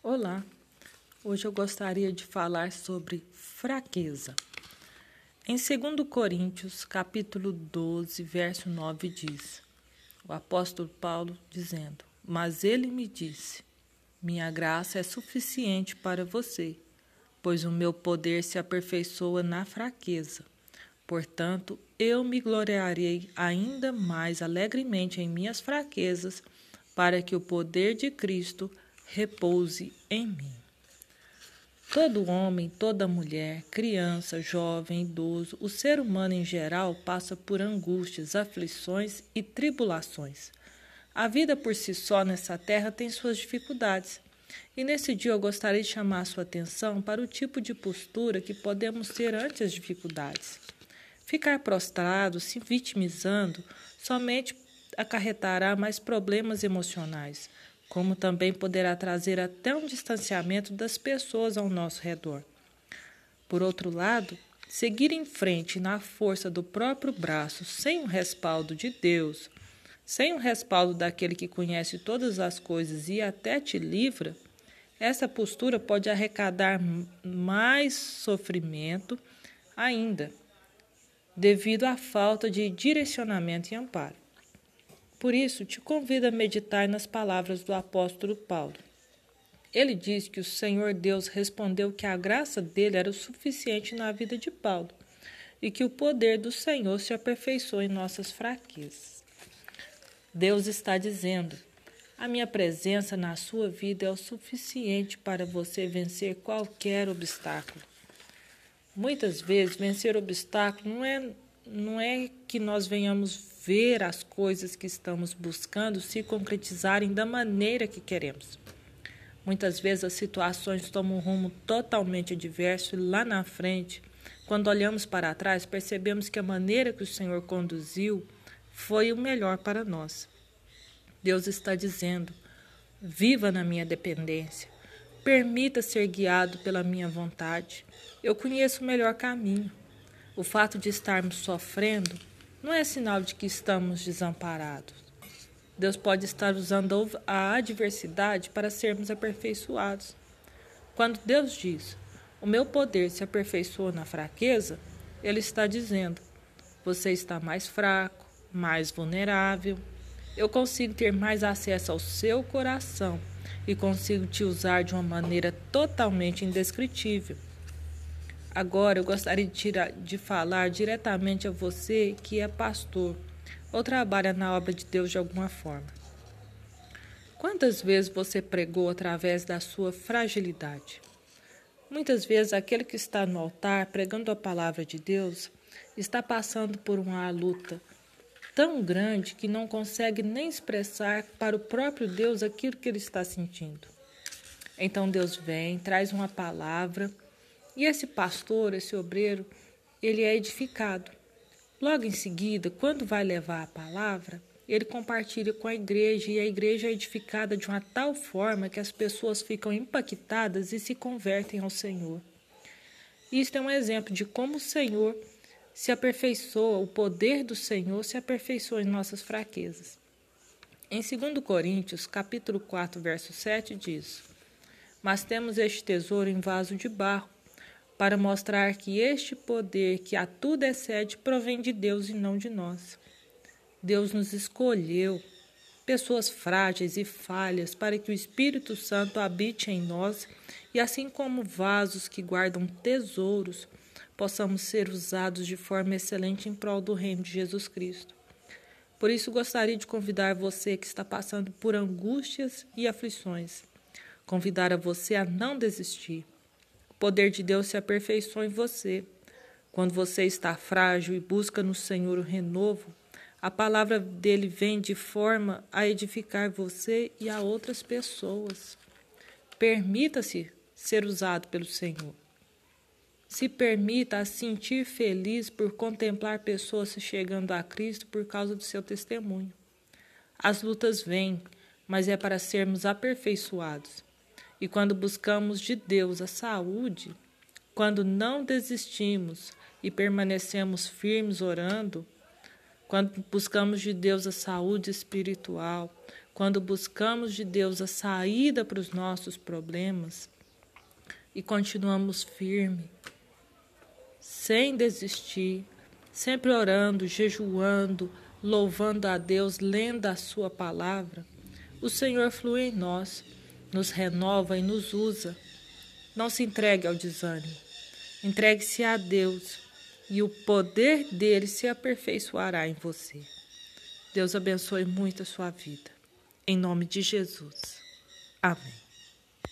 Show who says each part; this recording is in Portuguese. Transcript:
Speaker 1: Olá, hoje eu gostaria de falar sobre fraqueza. Em 2 Coríntios, capítulo 12, verso 9 diz, o apóstolo Paulo dizendo, Mas ele me disse, minha graça é suficiente para você, pois o meu poder se aperfeiçoa na fraqueza. Portanto, eu me gloriarei ainda mais alegremente em minhas fraquezas, para que o poder de Cristo repouse em mim. Todo homem, toda mulher, criança, jovem, idoso, o ser humano em geral passa por angústias, aflições e tribulações. A vida por si só nessa terra tem suas dificuldades. E nesse dia eu gostaria de chamar a sua atenção para o tipo de postura que podemos ter ante as dificuldades. Ficar prostrado, se vitimizando, somente acarretará mais problemas emocionais, como também poderá trazer até um distanciamento das pessoas ao nosso redor. Por outro lado, seguir em frente na força do próprio braço, sem o respaldo de Deus, sem o respaldo daquele que conhece todas as coisas e até te livra, essa postura pode arrecadar mais sofrimento ainda, devido à falta de direcionamento e amparo. Por isso, te convido a meditar nas palavras do apóstolo Paulo. Ele diz que o Senhor Deus respondeu que a graça dele era o suficiente na vida de Paulo e que o poder do Senhor se aperfeiçoou em nossas fraquezas. Deus está dizendo: a minha presença na sua vida é o suficiente para você vencer qualquer obstáculo. Muitas vezes, vencer obstáculo não é, não é que nós venhamos ver as coisas que estamos buscando se concretizarem da maneira que queremos. Muitas vezes as situações tomam um rumo totalmente adverso e lá na frente, quando olhamos para trás, percebemos que a maneira que o Senhor conduziu foi o melhor para nós. Deus está dizendo: viva na minha dependência, permita ser guiado pela minha vontade. Eu conheço o melhor caminho. O fato de estarmos sofrendo não é sinal de que estamos desamparados. Deus pode estar usando a adversidade para sermos aperfeiçoados. Quando Deus diz: O meu poder se aperfeiçoa na fraqueza, Ele está dizendo: Você está mais fraco, mais vulnerável. Eu consigo ter mais acesso ao seu coração e consigo te usar de uma maneira totalmente indescritível. Agora eu gostaria de, tirar, de falar diretamente a você que é pastor ou trabalha na obra de Deus de alguma forma. Quantas vezes você pregou através da sua fragilidade? Muitas vezes aquele que está no altar pregando a palavra de Deus está passando por uma luta tão grande que não consegue nem expressar para o próprio Deus aquilo que ele está sentindo. Então Deus vem, traz uma palavra e esse pastor, esse obreiro, ele é edificado. Logo em seguida, quando vai levar a palavra, ele compartilha com a igreja e a igreja é edificada de uma tal forma que as pessoas ficam impactadas e se convertem ao Senhor. Isto é um exemplo de como o Senhor se aperfeiçoa, o poder do Senhor se aperfeiçoa em nossas fraquezas. Em 2 Coríntios, capítulo 4, verso 7 diz: Mas temos este tesouro em vaso de barro, para mostrar que este poder que a tudo excede provém de Deus e não de nós. Deus nos escolheu, pessoas frágeis e falhas, para que o Espírito Santo habite em nós e, assim como vasos que guardam tesouros, possamos ser usados de forma excelente em prol do Reino de Jesus Cristo. Por isso, gostaria de convidar você que está passando por angústias e aflições, convidar a você a não desistir poder de Deus se aperfeiçoa em você. Quando você está frágil e busca no Senhor o renovo, a palavra dele vem de forma a edificar você e a outras pessoas. Permita-se ser usado pelo Senhor. Se permita a sentir feliz por contemplar pessoas chegando a Cristo por causa do seu testemunho. As lutas vêm, mas é para sermos aperfeiçoados. E quando buscamos de Deus a saúde, quando não desistimos e permanecemos firmes orando, quando buscamos de Deus a saúde espiritual, quando buscamos de Deus a saída para os nossos problemas e continuamos firme, sem desistir, sempre orando, jejuando, louvando a Deus, lendo a Sua palavra, o Senhor flui em nós, nos renova e nos usa. Não se entregue ao desânimo. Entregue-se a Deus e o poder dele se aperfeiçoará em você. Deus abençoe muito a sua vida. Em nome de Jesus. Amém.